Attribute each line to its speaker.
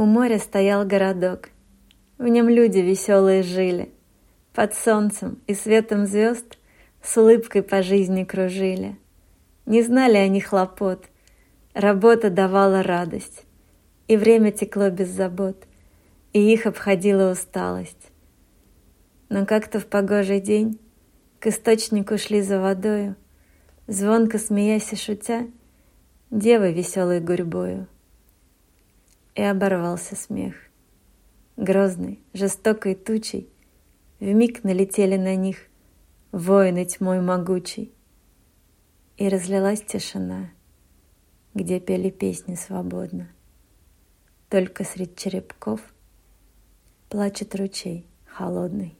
Speaker 1: У моря стоял городок, в нем люди веселые жили, Под солнцем и светом звезд с улыбкой по жизни кружили. Не знали они хлопот, работа давала радость, И время текло без забот, и их обходила усталость. Но как-то в погожий день к источнику шли за водою, Звонко смеясь и шутя, девы веселой гурьбою. И оборвался смех. Грозный, жестокой тучей Вмиг налетели на них Воины тьмой могучей. И разлилась тишина, Где пели песни свободно. Только средь черепков Плачет ручей холодный.